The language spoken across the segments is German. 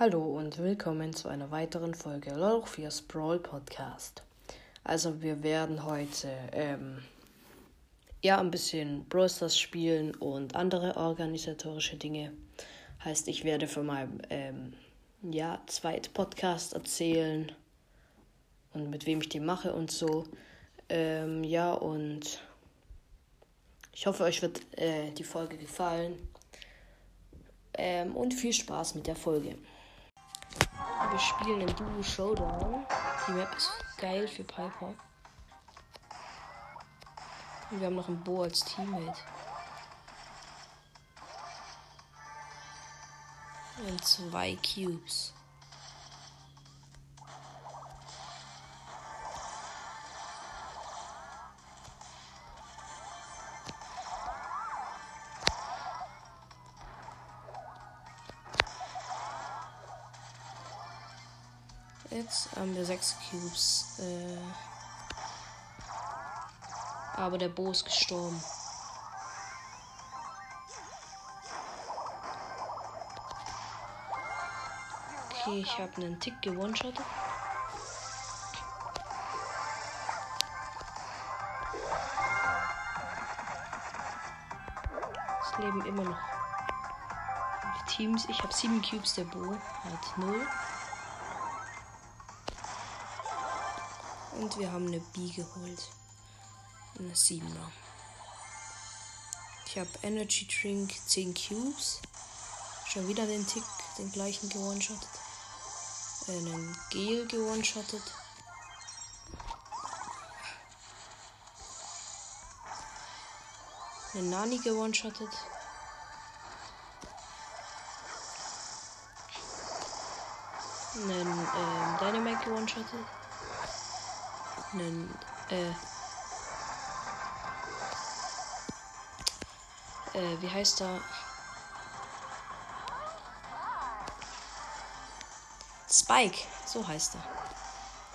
Hallo und willkommen zu einer weiteren Folge Loch 4 Sprawl Podcast. Also wir werden heute ähm, ja ein bisschen Brawl Stars spielen und andere organisatorische Dinge. Heißt, ich werde von meinem ähm, ja, zweit Podcast erzählen und mit wem ich die mache und so. Ähm, ja und ich hoffe, euch wird äh, die Folge gefallen. Ähm, und viel Spaß mit der Folge. Wir spielen in Duo Showdown. Die Map ist geil für Piper. Und wir haben noch einen Bo als Teammate. Und zwei Cubes. Jetzt haben wir sechs Cubes. Äh, aber der Bo ist gestorben. Okay, ich habe einen Tick gewonshottet. Es leben immer noch Teams. Ich habe sieben Cubes, der Bo hat null. Und wir haben eine B geholt. Eine 7er. Ich habe Energy Drink 10 Cubes. Schon wieder den Tick, den gleichen gewonshottet. Äh, einen Gel gewonshottet. Einen Nani gewonshottet. Einen ähm, Dynamite gewonshottet einen, äh, äh, wie heißt er? Spike, so heißt er.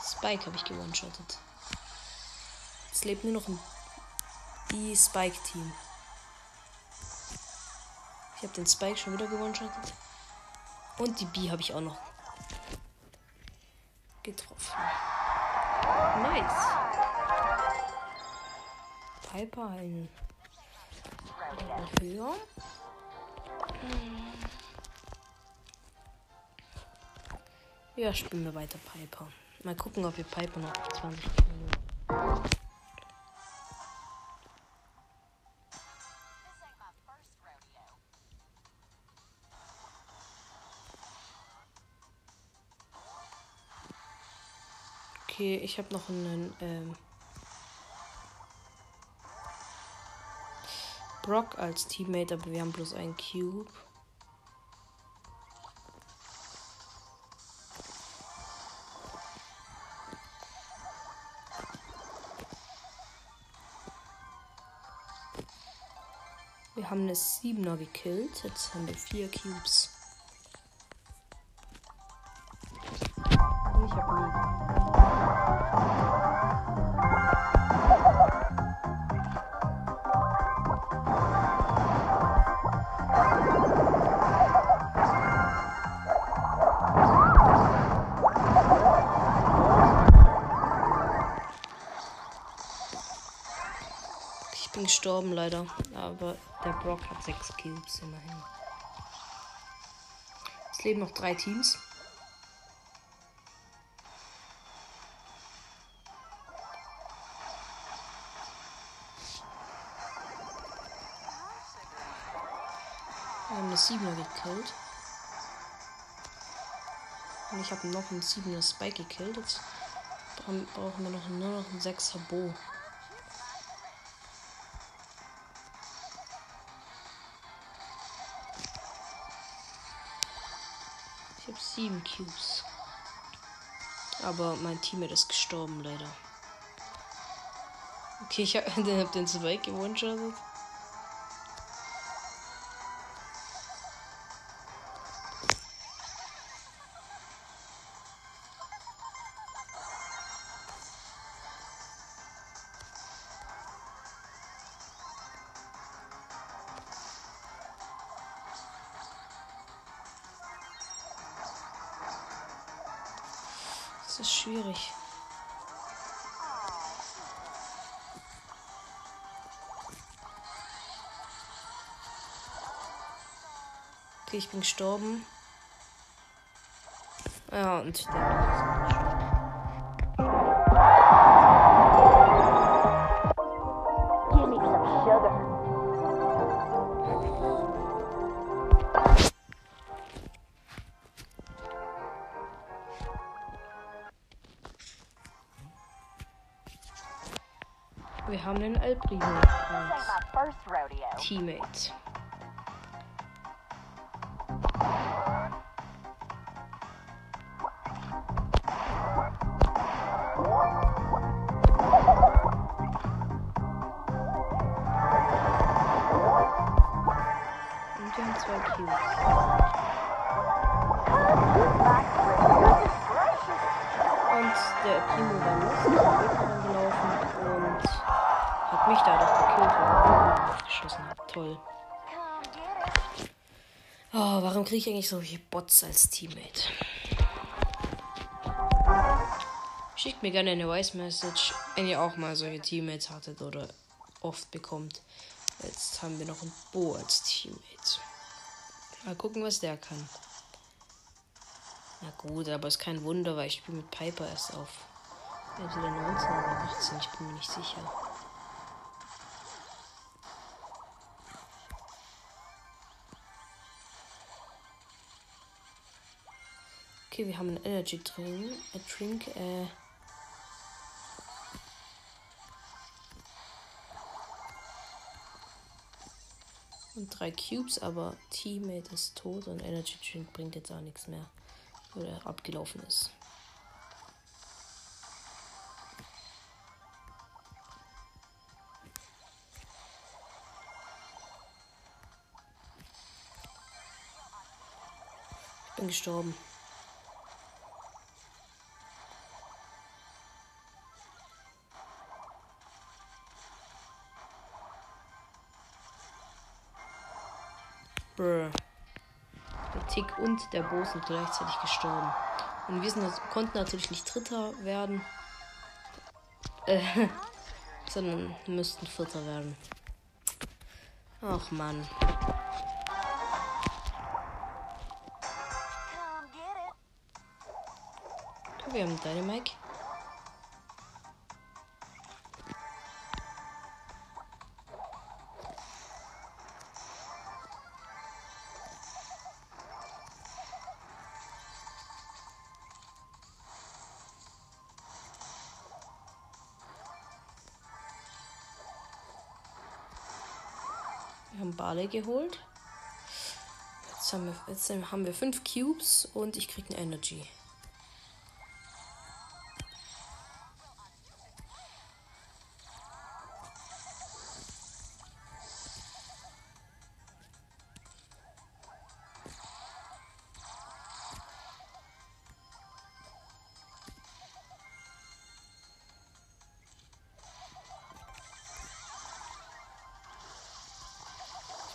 Spike habe ich gewonshottet. Es lebt nur noch ein B-Spike-Team. Ich habe den Spike schon wieder gewonshottet. Und die B habe ich auch noch getroffen. Nice. Piper ein höher. Ja, spielen wir weiter Piper. Mal gucken, ob wir Piper noch 20 Minuten. Okay, ich habe noch einen ähm, Brock als Teammate, aber wir haben bloß einen Cube. Wir haben eine 7er gekillt. Jetzt haben wir vier Cubes. Gestorben leider, aber der Brock hat sechs Cubes immerhin. Es leben noch drei Teams. Wir haben eine 7er gekillt. Und ich habe noch einen 7er Spike gekillt. Jetzt brauchen brauchen wir noch nur noch einen 6er Bo. Ich habe sieben Cubes. Aber mein Teammate ist gestorben, leider. Okay, ich habe den, hab den Spike gewonshottet. Okay, ich bin gestorben. Ja, und der Wir haben den El Primo als Teammate. Mich dadurch gekillt, ich geschossen habe. Toll. Oh, warum kriege ich eigentlich solche Bots als Teammate? Schickt mir gerne eine Voice Message, wenn ihr auch mal solche Teammates hattet oder oft bekommt. Jetzt haben wir noch einen Bo als Teammate. Mal gucken, was der kann. Na gut, aber ist kein Wunder, weil ich spiele mit Piper erst auf. Entweder 19 oder 18, ich bin mir nicht sicher. Okay, wir haben einen Energy Drink. Äh, Drink, äh. Und drei Cubes, aber Teammate ist tot und Energy Drink bringt jetzt auch nichts mehr. Oder abgelaufen ist. Ich bin gestorben. Brr. Der Tick und der Bo sind gleichzeitig gestorben. Und wir sind, konnten natürlich nicht Dritter werden. Äh, sondern müssten Vierter werden. Ach man. Wir haben Dynamike. Barley geholt. Jetzt haben wir, jetzt haben wir fünf Cubes und ich krieg eine Energy.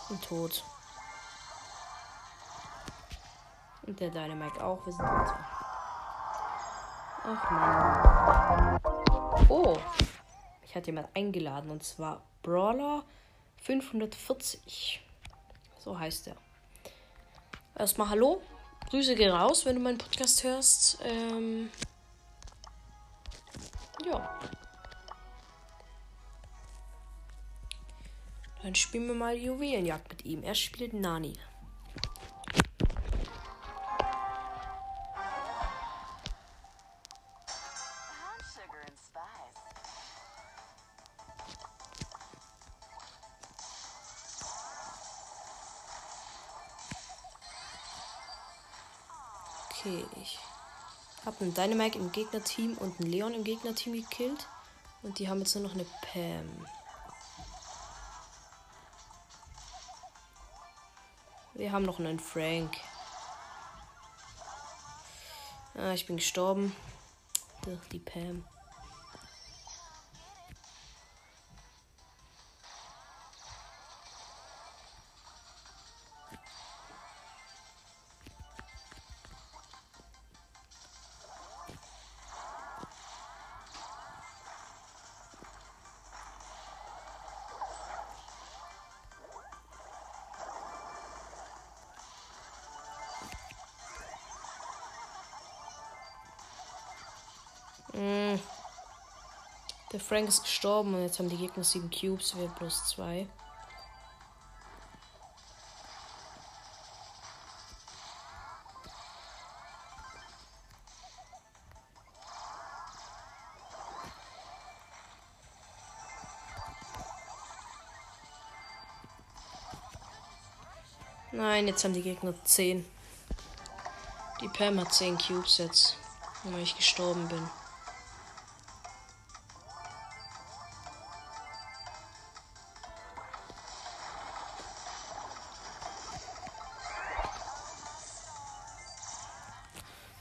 Und tot. Und der Dynamite auch. Wir sind tot. Ach man. Oh. Ich hatte jemand eingeladen und zwar Brawler 540. So heißt er. Erstmal Hallo. Grüße gehen raus, wenn du meinen Podcast hörst. Ähm, ja. Spielen wir mal Juwelenjagd mit ihm. Er spielt Nani. Okay, ich habe einen Dynamite im Gegnerteam und einen Leon im Gegnerteam gekillt. Und die haben jetzt nur noch eine Pam. Wir haben noch einen Frank. Ah, ich bin gestorben. Durch die Pam. Mm. Der Frank ist gestorben und jetzt haben die Gegner 7 Cubes, wir plus 2. Nein, jetzt haben die Gegner 10. Die Pam hat 10 Cubes jetzt, weil ich gestorben bin.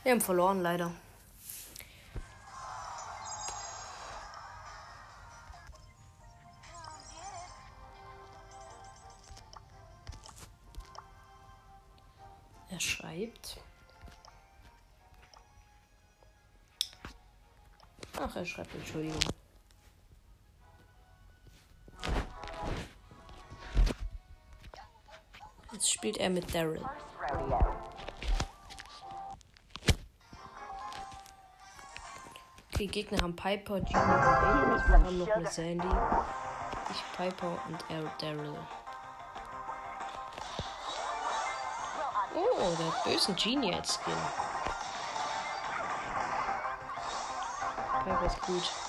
Wir haben verloren, leider. Er schreibt. Ach, er schreibt, Entschuldigung. Jetzt spielt er mit Daryl. Okay, Gegner haben Piper, Genie und Aiden. Wir haben noch eine Sandy. Ich, Piper und Daryl. Oh, der hat bösen Genie als Skin. Piper ist gut.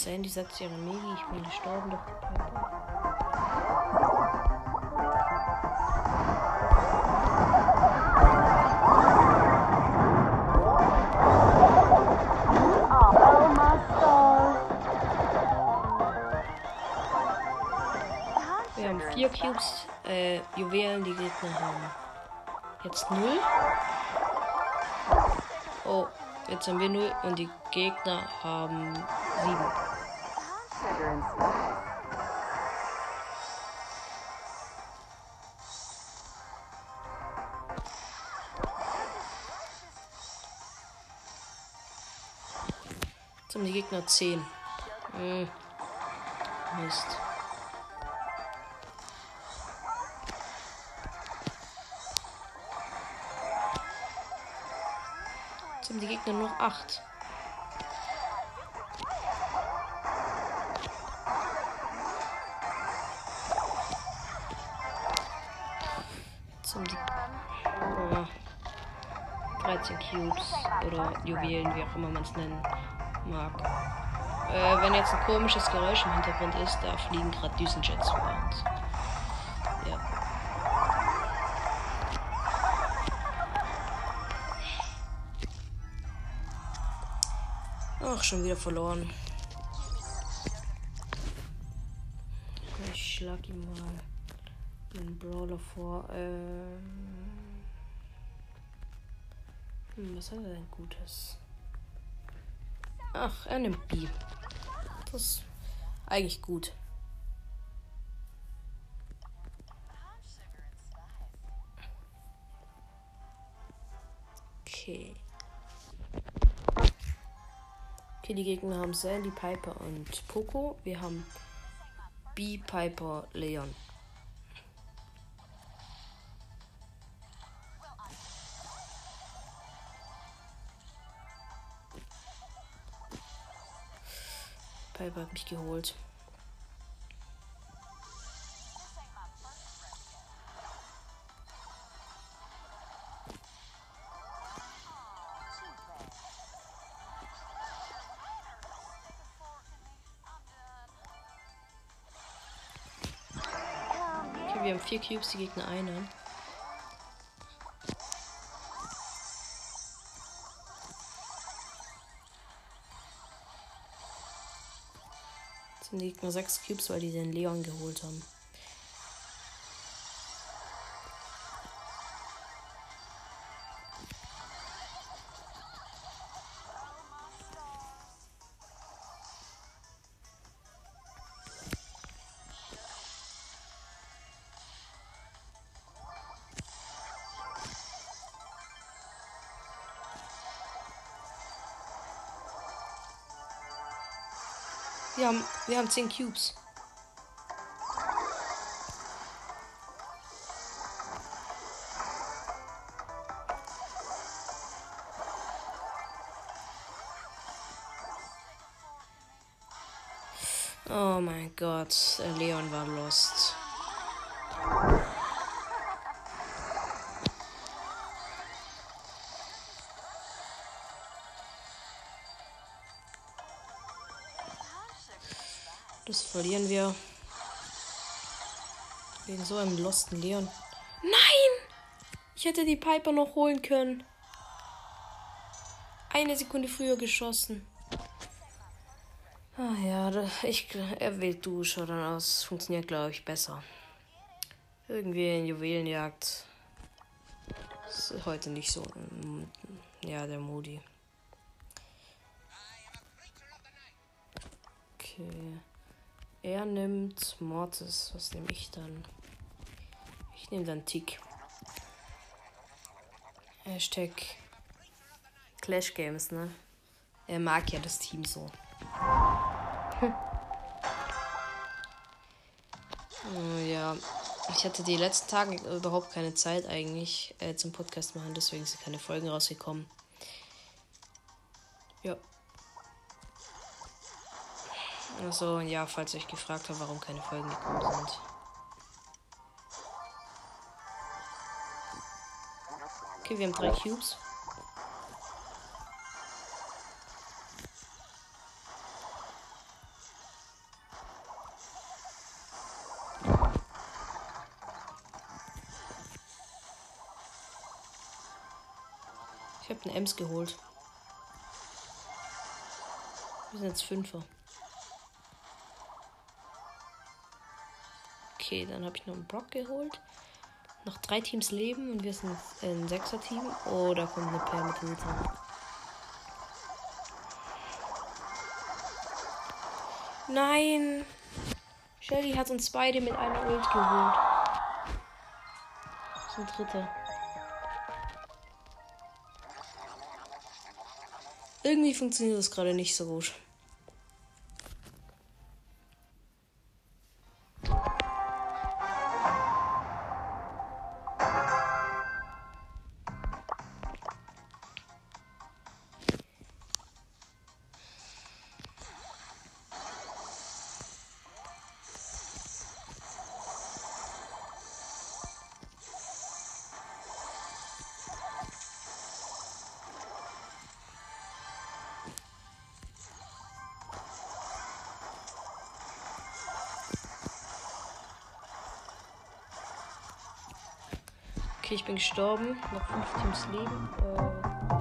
Okay, die Sandy sagt ihre Megi, ich bin gestorben durch die Piper. Wir haben vier Cubes, äh, Juwelen, die Gegner haben jetzt null. Oh, jetzt haben wir null und die Gegner haben sieben einfach. Jetzt haben die Gegner 10. Hm. Äh, Mist. Jetzt die Gegner noch acht. zum. Oh, 13 Cubes oder Juwelen, wie auch immer man es nennen mag. Äh, wenn jetzt ein komisches Geräusch im Hintergrund ist, da fliegen gerade Düsenjets vor uns. Ja. Ach, schon wieder verloren. Ich schlag ihn mal vor. Ähm hm, was hat er denn Gutes? Ach, er nimmt B. Das ist eigentlich gut. Okay. Okay, die Gegner haben Sandy, Piper und Poco. Wir haben B, Piper, Leon. Piper hat mich geholt. Okay, wir haben vier Cubes, die Gegner einen. Die Gegner sechs Cubes, weil die den Leon geholt haben. Wir haben, wir haben 10 Cubes. Oh mein Gott, Leon war lost. Das verlieren wir. Wegen so einem losten Leon. Nein! Ich hätte die Piper noch holen können. Eine Sekunde früher geschossen. Ah ja, ich, er wählt Dusche dann aus. Funktioniert, glaube ich, besser. Irgendwie in Juwelenjagd. Ist heute nicht so. mm, Ja, der Moody. Okay. Er nimmt Mortis. Was nehme ich dann? Ich nehme dann Tick. Hashtag Clash Games, ne? Er mag ja das Team so. Oh, ja, ich hatte die letzten Tage überhaupt keine Zeit eigentlich äh, zum Podcast machen, deswegen sind keine Folgen rausgekommen. Ja. Also, ja, falls ihr euch gefragt habt, warum keine Folgen gekommen sind. Okay, wir haben drei Cubes. Ich habe einen Ems geholt. Wir sind jetzt Fünfer. Okay, dann habe ich noch einen Brock geholt. Noch drei Teams leben und wir sind ein Sechser-Team. Oh, da kommt eine Pair mit Luther. Nein! Shelly hat uns beide mit einer Ult geholt. Das ist ein Dritter. Irgendwie funktioniert das gerade nicht so gut. Ich bin gestorben. Noch fünf Teams leben. Äh,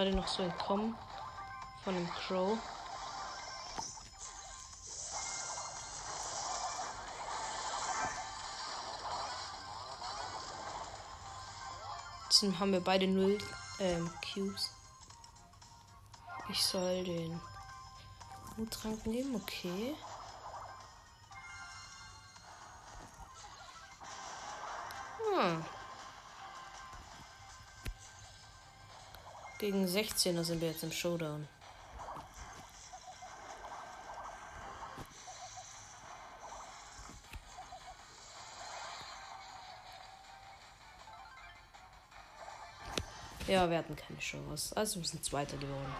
gerade noch so entkommen von einem Crow. Jetzt haben wir beide null ähm, Cubes. Ich soll den Muttrank nehmen, okay. Hm. Gegen 16er sind wir jetzt im Showdown. Ja, wir hatten keine Chance. Also wir sind Zweiter geworden.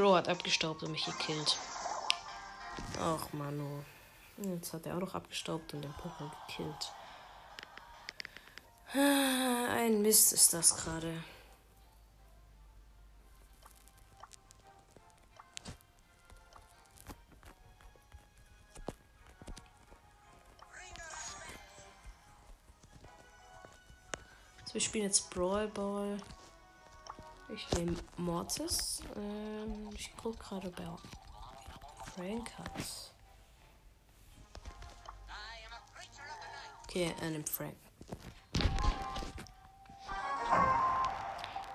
Crow hat abgestaubt und mich gekillt. Ach, Mano. Jetzt hat er auch noch abgestaubt und den Pokémon gekillt. Ah, ein Mist ist das gerade. So, wir spielen jetzt Brawl Ball. Ich nehme Mortis. Ähm, ich gucke gerade bei Frank hat's. Okay, er nimmt Frank.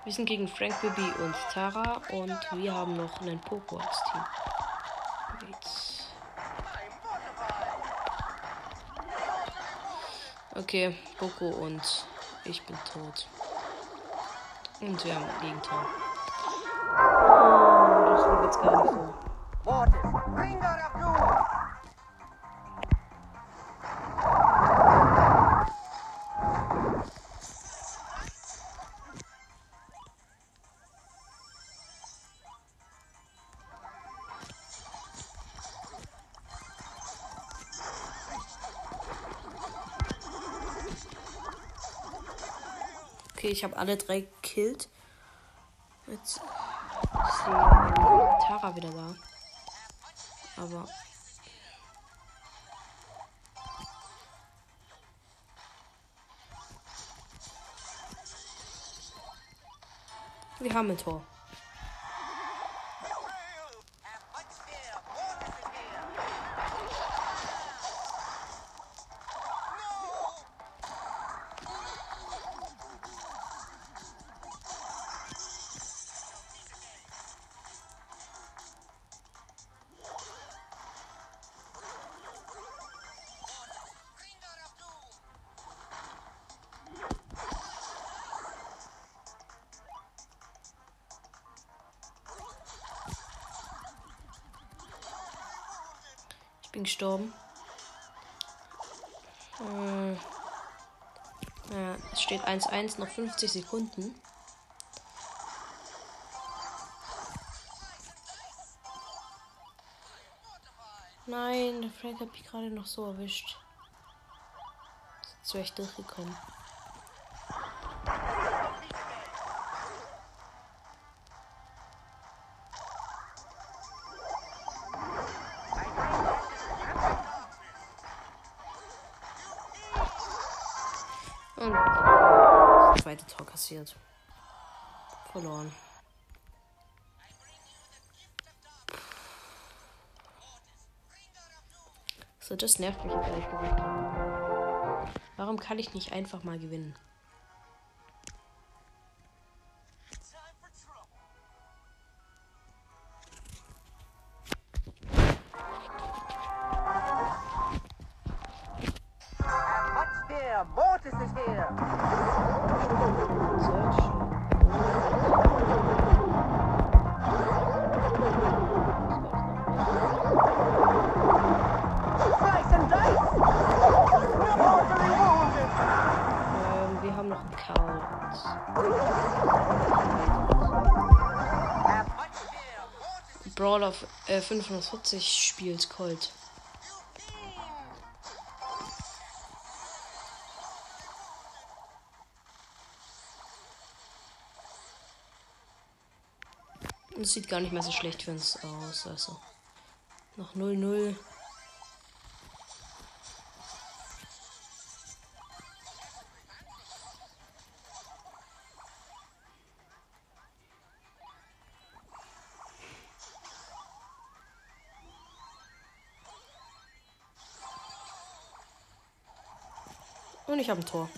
Wir sind gegen Frank, Bibi und Tara und wir haben noch einen Poco als Team. Okay, Poco und ich bin tot. Und wir haben ein Gegentor. Oh, das lief jetzt gar nicht so. Mortis, bring that up, you! Okay, ich habe alle drei gekillt. Jetzt ist die Tara wieder da. Aber. Wir haben ein Tor. Bin gestorben. Äh, ja, es steht 1-1, noch 50 Sekunden. Nein, der Frank hat mich gerade noch so erwischt. Jetzt wäre durchgekommen. Das zweite Tor kassiert. Verloren. So, das nervt mich gesagt. Warum kann ich nicht einfach mal gewinnen? 540 spielt Colt. Und es sieht gar nicht mehr so schlecht für uns aus. Also noch 0-0. Und ich habe ein Tor.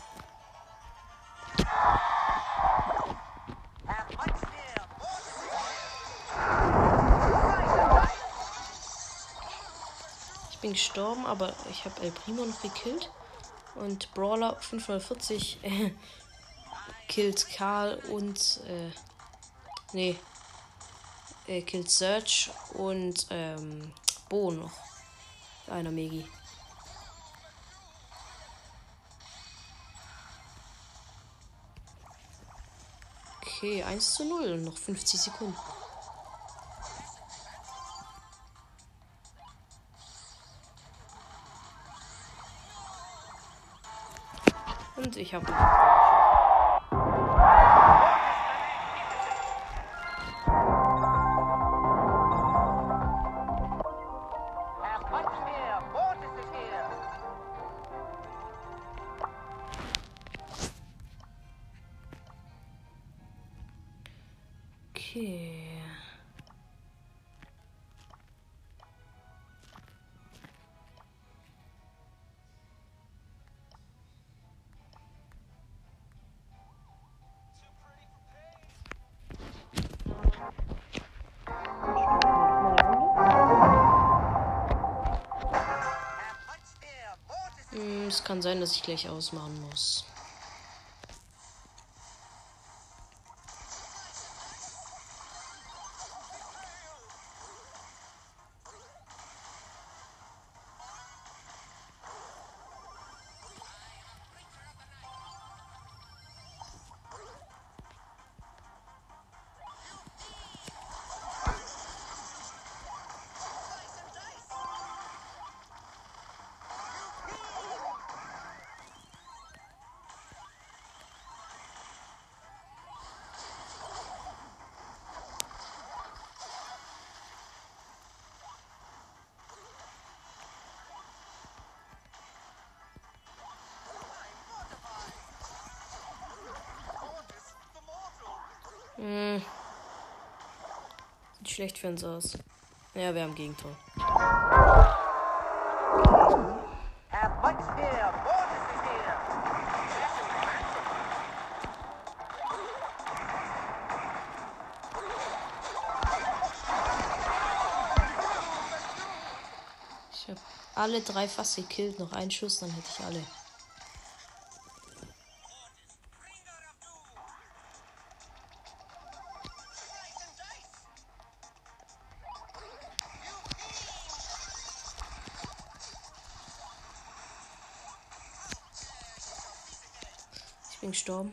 Ich bin gestorben, aber ich habe El Primo noch gekillt. Und Brawler 540 äh, killt Karl und. Äh, nee. Äh, killt Search und ähm, Bo noch. Einer Megi. Okay, 1 zu 0 und noch 50 Sekunden. Und ich habe. Es kann sein, dass ich gleich ausmachen muss. Hm. Sieht schlecht für uns aus. Ja, wir haben Gegentor. Ich habe alle drei fast gekillt. Noch einen Schuss, dann hätte ich alle. Gestorben.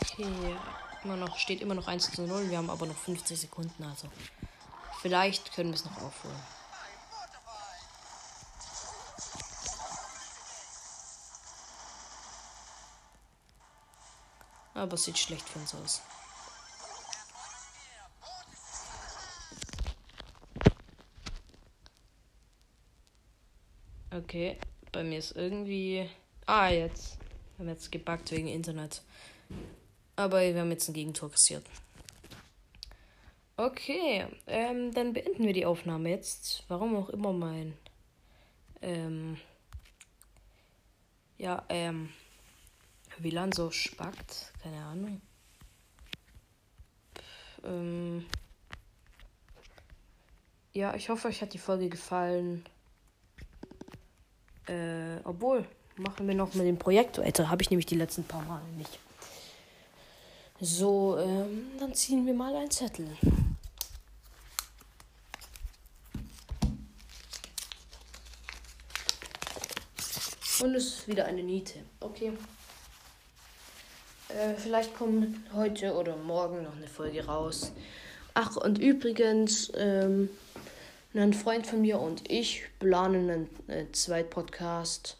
Okay, immer noch, steht immer noch 1 zu 0. Wir haben aber noch 50 Sekunden, also. Vielleicht können wir es noch aufholen. Aber es sieht schlecht für uns aus. Okay, bei mir ist irgendwie. Ah, jetzt. Wir haben jetzt gebackt wegen Internet. Aber wir haben jetzt ein Gegentor kassiert. Okay, ähm, dann beenden wir die Aufnahme jetzt. Warum auch immer mein. Ähm. Ja, ähm. WLAN so spackt. Keine Ahnung. Ähm. Ja, ich hoffe, euch hat die Folge gefallen. Äh, obwohl, machen wir noch mit dem Projekt weiter. Habe ich nämlich die letzten paar Mal nicht. So, ähm, dann ziehen wir mal einen Zettel. Und es ist wieder eine Niete. Okay. Äh, vielleicht kommt heute oder morgen noch eine Folge raus. Ach, und übrigens, ähm, ein Freund von mir und ich planen einen äh, Zweitpodcast.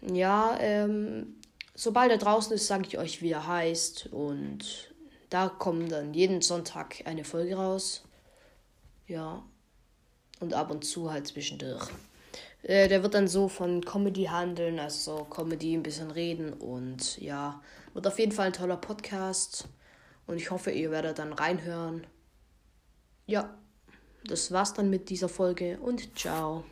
Ja, ähm, sobald er draußen ist, sage ich euch, wie er heißt. Und da kommt dann jeden Sonntag eine Folge raus. Ja. Und ab und zu halt zwischendurch. Äh, der wird dann so von Comedy handeln, also so Comedy, ein bisschen reden und ja, wird auf jeden Fall ein toller Podcast. Und ich hoffe, ihr werdet dann reinhören. Ja, das war's dann mit dieser Folge und ciao.